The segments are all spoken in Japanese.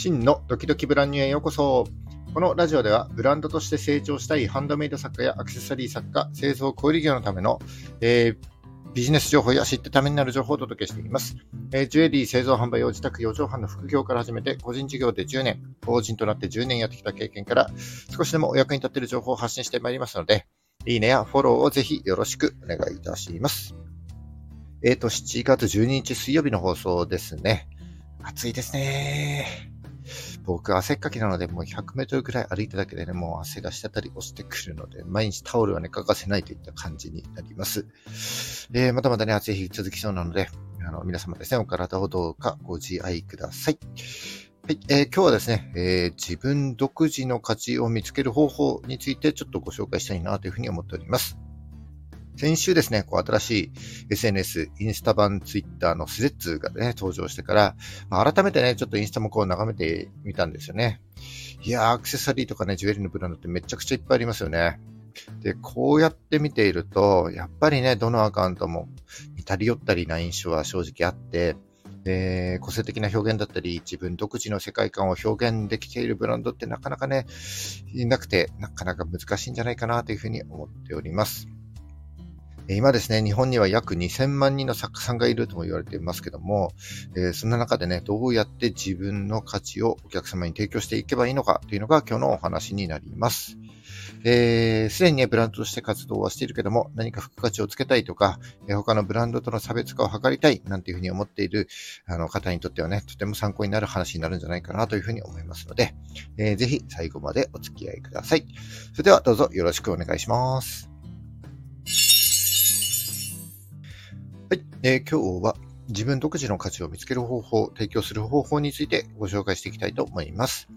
真のドキドキブランニューへようこそ。このラジオではブランドとして成長したいハンドメイド作家やアクセサリー作家、製造小売業のための、えー、ビジネス情報や知ってためになる情報をお届けしています。えー、ジュエリー製造販売を自宅4畳半の副業から始めて、個人事業で10年、法人となって10年やってきた経験から、少しでもお役に立っている情報を発信してまいりますので、いいねやフォローをぜひよろしくお願いいたします。えっ、ー、と、7月12日水曜日の放送ですね。暑いですね。僕、汗っかきなので、もう100メートルくらい歩いただけでね、もう汗が滴り落ちてくるので、毎日タオルはね、欠かせないといった感じになります。えー、まだまだね、暑い日続きそうなので、あの、皆様ですね、お体をどうかご自愛ください。はい、えー、今日はですね、えー、自分独自の価値を見つける方法についてちょっとご紹介したいなというふうに思っております。先週ですね、こう新しい SNS、インスタ版、ツイッターのスレッズがね、登場してから、まあ、改めてね、ちょっとインスタもこう眺めてみたんですよね。いやー、アクセサリーとかね、ジュエリーのブランドってめちゃくちゃいっぱいありますよね。で、こうやって見ていると、やっぱりね、どのアカウントも似たり寄ったりな印象は正直あって、え個性的な表現だったり、自分独自の世界観を表現できているブランドってなかなかね、いなくて、なかなか難しいんじゃないかなというふうに思っております。今ですね、日本には約2000万人の作家さんがいるとも言われていますけども、えー、そんな中でね、どうやって自分の価値をお客様に提供していけばいいのかというのが今日のお話になります。えー、すでにね、ブランドとして活動はしているけども、何か付加価値をつけたいとか、えー、他のブランドとの差別化を図りたい、なんていうふうに思っているあの方にとってはね、とても参考になる話になるんじゃないかなというふうに思いますので、えー、ぜひ最後までお付き合いください。それではどうぞよろしくお願いします。え、今日は自分独自の価値を見つける方法、提供する方法についてご紹介していきたいと思います。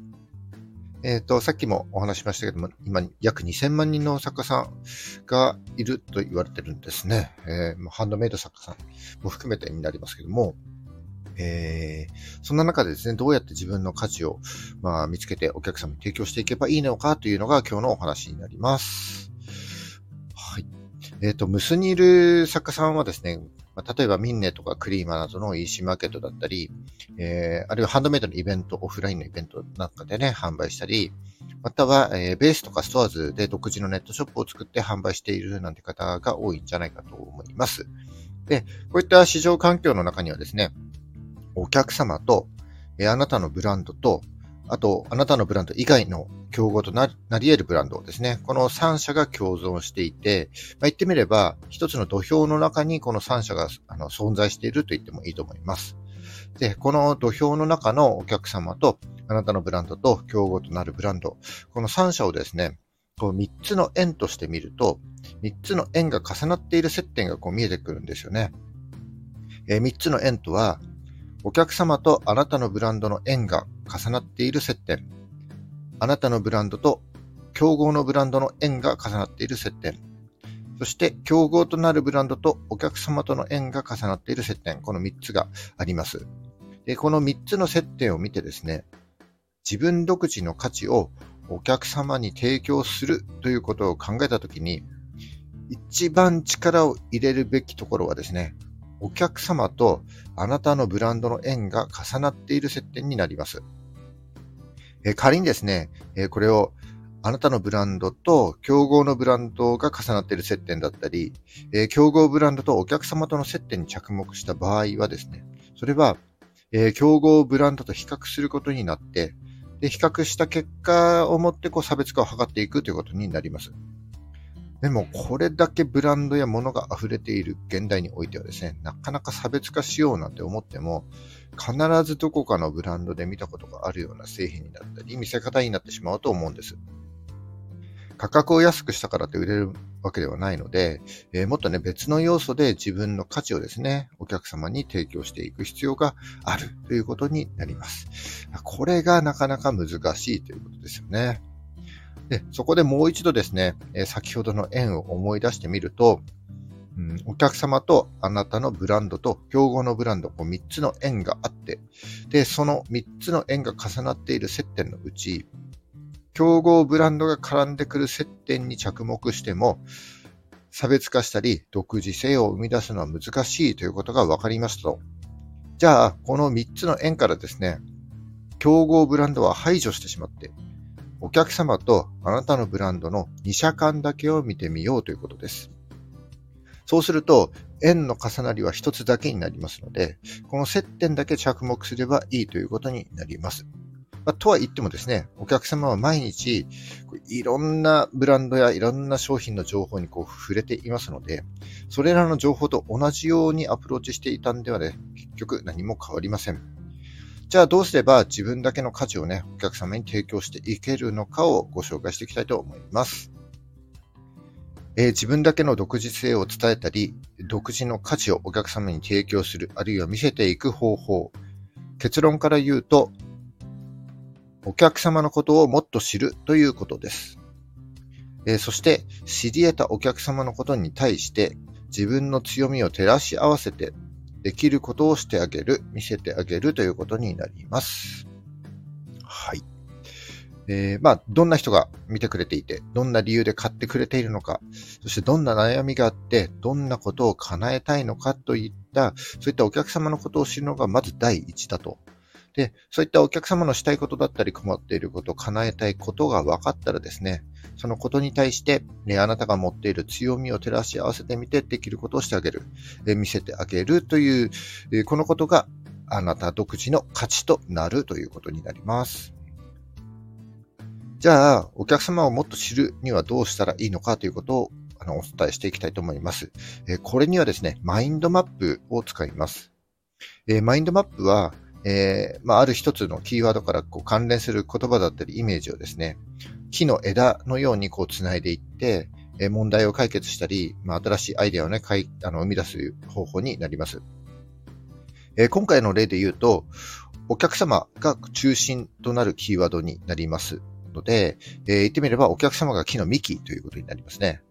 えっ、ー、と、さっきもお話しましたけども、今約2000万人の作家さんがいると言われてるんですね。えー、ハンドメイド作家さんも含めてになりますけども、えー、そんな中でですね、どうやって自分の価値を、まあ、見つけてお客様に提供していけばいいのかというのが今日のお話になります。はい。えっ、ー、と、ムスにいる作家さんはですね、まあ、例えばミンネとかクリーマなどの EC マーケットだったり、えー、あるいはハンドメイドのイベント、オフラインのイベントなんかでね、販売したり、または、えー、ベースとかストアーズで独自のネットショップを作って販売しているなんて方が多いんじゃないかと思います。で、こういった市場環境の中にはですね、お客様と、えー、あなたのブランドと、あと、あなたのブランド以外の競合となり得るブランドですね。この3社が共存していて、まあ、言ってみれば、一つの土俵の中にこの3社があの存在していると言ってもいいと思います。で、この土俵の中のお客様と、あなたのブランドと競合となるブランド、この3社をですね、こう3つの円として見ると、3つの円が重なっている接点がこう見えてくるんですよね。えー、3つの円とは、お客様とあなたのブランドの円が重なっている接点。あなたのブランドと競合のブランドの円が重なっている接点。そして、競合となるブランドとお客様との縁が重なっている接点。この3つがあります。で、この3つの接点を見てですね、自分独自の価値をお客様に提供するということを考えたときに、一番力を入れるべきところはですね、お客様とあなたのブランドの縁が重なっている接点になります。え仮にですね、えこれをあなたのブランドと競合のブランドが重なっている接点だったり、え競合ブランドとお客様との接点に着目した場合はですね、それは、え競合ブランドと比較することになって、で比較した結果をもってこう差別化を図っていくということになります。でも、これだけブランドや物が溢れている現代においてはですね、なかなか差別化しようなんて思っても、必ずどこかのブランドで見たことがあるような製品になったり、見せ方になってしまうと思うんです。価格を安くしたからって売れるわけではないので、えー、もっとね、別の要素で自分の価値をですね、お客様に提供していく必要があるということになります。これがなかなか難しいということですよね。で、そこでもう一度ですね、え先ほどの円を思い出してみると、うん、お客様とあなたのブランドと競合のブランド、こう3つの円があって、で、その3つの円が重なっている接点のうち、競合ブランドが絡んでくる接点に着目しても、差別化したり、独自性を生み出すのは難しいということが分かりましたと。じゃあ、この3つの円からですね、競合ブランドは排除してしまって、お客様とあなたのブランドの2社間だけを見てみようということです。そうすると、円の重なりは一つだけになりますので、この接点だけ着目すればいいということになります。まあ、とは言ってもですね、お客様は毎日、いろんなブランドやいろんな商品の情報にこう触れていますので、それらの情報と同じようにアプローチしていたんではね、結局何も変わりません。じゃあどうすれば自分だけの価値をね、お客様に提供していけるのかをご紹介していきたいと思います。えー、自分だけの独自性を伝えたり、独自の価値をお客様に提供する、あるいは見せていく方法。結論から言うと、お客様のことをもっと知るということです。えー、そして、知り得たお客様のことに対して、自分の強みを照らし合わせて、できることをしてあげる、見せてあげるということになります。はい。えー、まあ、どんな人が見てくれていて、どんな理由で買ってくれているのか、そしてどんな悩みがあって、どんなことを叶えたいのかといった、そういったお客様のことを知るのがまず第一だとで、そういったお客様のしたいことだったり困っていること、叶えたいことが分かったらですね、そのことに対して、ね、あなたが持っている強みを照らし合わせてみてできることをしてあげる、え見せてあげるという、えこのことがあなた独自の価値となるということになります。じゃあ、お客様をもっと知るにはどうしたらいいのかということをあのお伝えしていきたいと思います。えこれにはですね、マインドマップを使います。えマインドマップは、えー、まあ、ある一つのキーワードからこう関連する言葉だったりイメージをですね、木の枝のようにこう繋いでいって、えー、問題を解決したり、まあ、新しいアイデアをね、かいあの生み出す方法になります。えー、今回の例で言うと、お客様が中心となるキーワードになりますので、えー、言ってみればお客様が木の幹ということになりますね。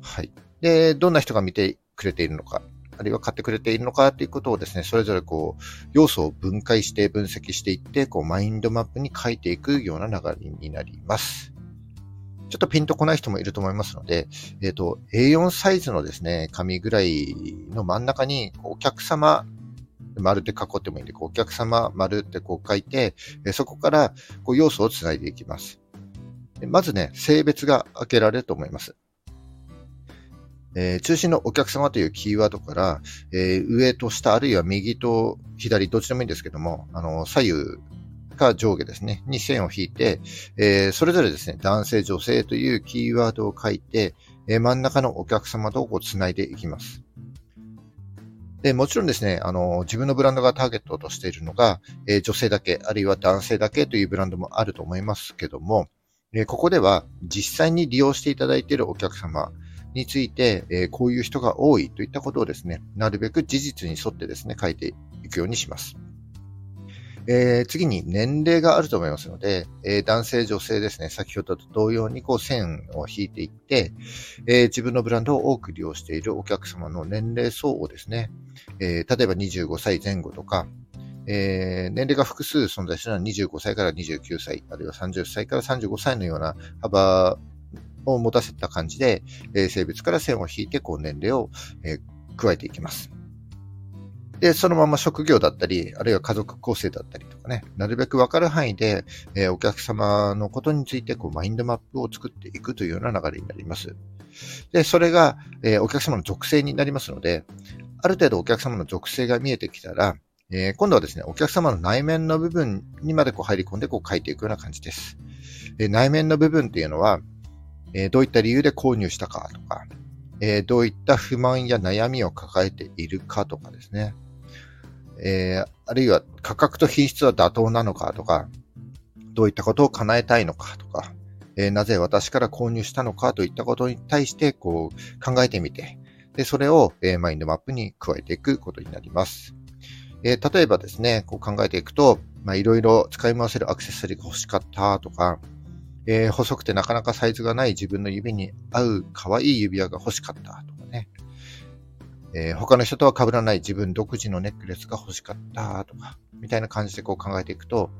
はい。で、どんな人が見てくれているのか。あるいは買ってくれているのかということをですね、それぞれこう、要素を分解して分析していって、こう、マインドマップに書いていくような流れになります。ちょっとピンとこない人もいると思いますので、えっ、ー、と、A4 サイズのですね、紙ぐらいの真ん中に、お客様、丸って囲ってもいいんで、こうお客様、丸ってこう書いて、そこからこう要素をつないでいきます。まずね、性別が開けられると思います。えー、中心のお客様というキーワードから、えー、上と下、あるいは右と左、どっちでもいいんですけども、あの、左右か上下ですね、に線を引いて、えー、それぞれですね、男性、女性というキーワードを書いて、え真ん中のお客様とこう繋いでいきます。で、もちろんですね、あの、自分のブランドがターゲットとしているのが、え女性だけ、あるいは男性だけというブランドもあると思いますけども、えここでは実際に利用していただいているお客様、について、え、こういう人が多いといったことをですね、なるべく事実に沿ってですね、書いていくようにします。えー、次に年齢があると思いますので、えー、男性、女性ですね、先ほどと同様にこう線を引いていって、えー、自分のブランドを多く利用しているお客様の年齢層をですね、え例えば25歳前後とか、え年齢が複数存在するのは25歳から29歳、あるいは30歳から35歳のような幅を持たせた感じで、えー、性別から線を引いて、こう年齢を、えー、加えていきます。で、そのまま職業だったり、あるいは家族構成だったりとかね、なるべくわかる範囲で、えー、お客様のことについて、こう、マインドマップを作っていくというような流れになります。で、それが、えー、お客様の属性になりますので、ある程度お客様の属性が見えてきたら、えー、今度はですね、お客様の内面の部分にまでこう入り込んでこう書いていくような感じです。え内面の部分っていうのは、えどういった理由で購入したかとか、えどういった不満や悩みを抱えているかとかですね。えあるいは価格と品質は妥当なのかとか、どういったことを叶えたいのかとか、えなぜ私から購入したのかといったことに対してこう考えてみて、で、それを、えマインドマップに加えていくことになります。え例えばですね、こう考えていくと、まあ、いろいろ使い回せるアクセサリーが欲しかったとか、えー、細くてなかなかサイズがない自分の指に合う可愛い指輪が欲しかったとかね。えー、他の人とは被らない自分独自のネックレスが欲しかったとか、みたいな感じでこう考えていくと、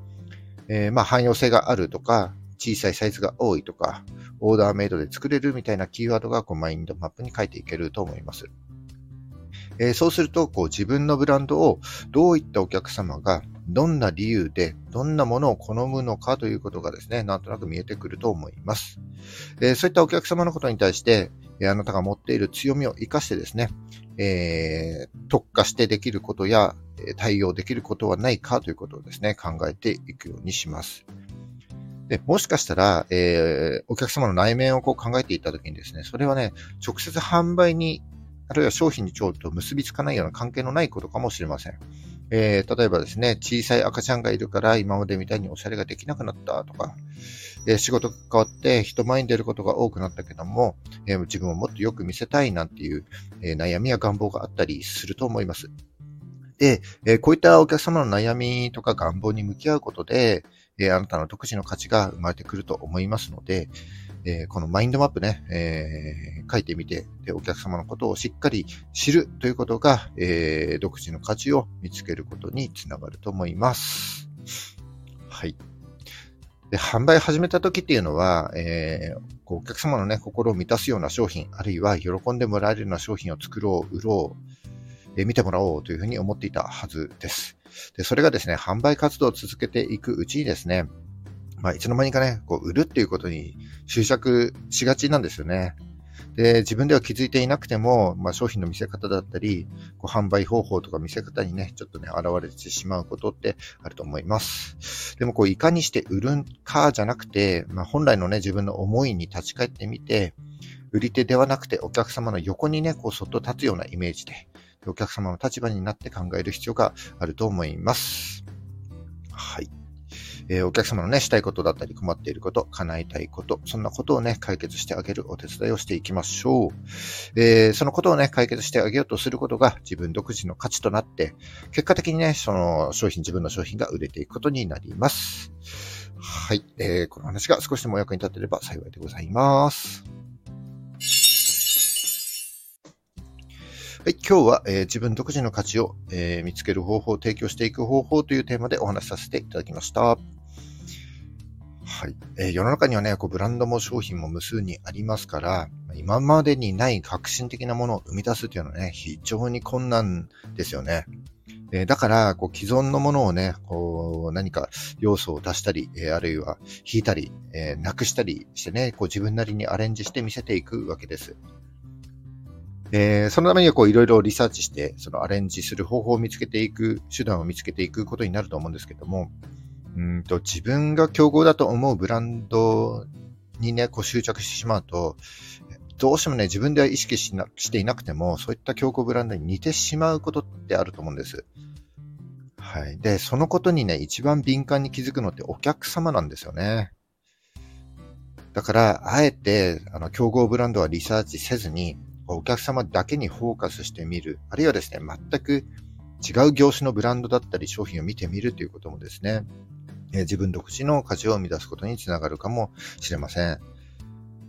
えー、まあ汎用性があるとか、小さいサイズが多いとか、オーダーメイドで作れるみたいなキーワードがこうマインドマップに書いていけると思います。えー、そうすると、こう自分のブランドをどういったお客様がどんな理由で、どんなものを好むのかということがですね、なんとなく見えてくると思います。えー、そういったお客様のことに対して、えあなたが持っている強みを活かしてですね、えー、特化してできることや、対応できることはないかということをですね、考えていくようにします。で、もしかしたら、えー、お客様の内面をこう考えていったときにですね、それはね、直接販売に、あるいは商品にちょっと結びつかないような関係のないことかもしれません。えー、例えばですね、小さい赤ちゃんがいるから今までみたいにおしゃれができなくなったとか、えー、仕事が変わって人前に出ることが多くなったけども、えー、自分をもっとよく見せたいなんていう、え悩みや願望があったりすると思います。で、えこういったお客様の悩みとか願望に向き合うことで、えあなたの独自の価値が生まれてくると思いますので、えこのマインドマップね、えー、書いてみてで、お客様のことをしっかり知るということが、えー、独自の価値を見つけることにつながると思います。はい。で、販売始めた時っていうのは、えー、こうお客様のね、心を満たすような商品、あるいは喜んでもらえるような商品を作ろう、売ろう、えー、見てもらおうというふうに思っていたはずです。で、それがですね、販売活動を続けていくうちにですね、まあ、いつの間にかね、こう、売るっていうことに執着しがちなんですよね。で、自分では気づいていなくても、まあ、商品の見せ方だったり、こう販売方法とか見せ方にね、ちょっとね、現れてしまうことってあると思います。でも、こう、いかにして売るかじゃなくて、まあ、本来のね、自分の思いに立ち返ってみて、売り手ではなくてお客様の横にね、こう、そっと立つようなイメージで、お客様の立場になって考える必要があると思います。はい。えー、お客様のね、したいことだったり困っていること、叶えたいこと、そんなことをね、解決してあげるお手伝いをしていきましょう。えー、そのことをね、解決してあげようとすることが自分独自の価値となって、結果的にね、その商品、自分の商品が売れていくことになります。はい。えー、この話が少しでもお役に立てれば幸いでございます。はい、今日は、えー、自分独自の価値を、えー、見つける方法を、提供していく方法というテーマでお話しさせていただきました。はい。えー、世の中にはね、こうブランドも商品も無数にありますから、今までにない革新的なものを生み出すというのはね、非常に困難ですよね。えだから、こう、既存のものをね、こう、何か要素を出したり、えあるいは引いたり、えなくしたりしてね、こう自分なりにアレンジして見せていくわけです。えー、そのためにはこういろいろリサーチして、そのアレンジする方法を見つけていく、手段を見つけていくことになると思うんですけども、うんと自分が競合だと思うブランドにね、こう執着してしまうと、どうしてもね、自分では意識しなしていなくても、そういった競合ブランドに似てしまうことってあると思うんです。はい。で、そのことにね、一番敏感に気づくのってお客様なんですよね。だから、あえて、あの、競合ブランドはリサーチせずに、お客様だけにフォーカスしてみる。あるいはですね、全く違う業種のブランドだったり商品を見てみるということもですね、え自分独自の価値を生み出すことにつながるかもしれません。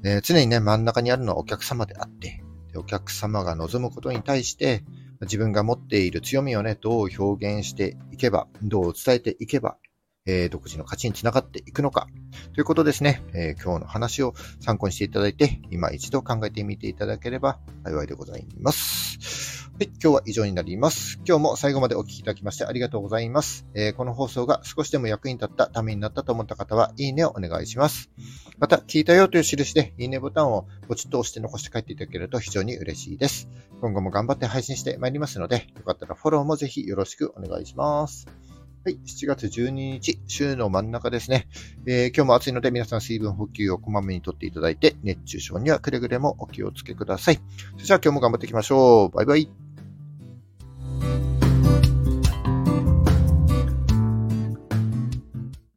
え常にね、真ん中にあるのはお客様であってで、お客様が望むことに対して、自分が持っている強みをね、どう表現していけば、どう伝えていけば、えー、独自の価値につながっていくのか。ということですね、えー、今日の話を参考にしていただいて、今一度考えてみていただければ幸いでございます。はい、今日は以上になります。今日も最後までお聴きいただきましてありがとうございます。えー、この放送が少しでも役に立ったためになったと思った方は、いいねをお願いします。また、聞いたよという印で、いいねボタンをポチッと押して残して帰っていただけると非常に嬉しいです。今後も頑張って配信してまいりますので、よかったらフォローもぜひよろしくお願いします。はい、7月12日、週の真ん中ですね。えー、今日も暑いので皆さん水分補給をこまめにとっていただいて、熱中症にはくれぐれもお気をつけください。それじゃあ今日も頑張っていきましょう。バイバイ。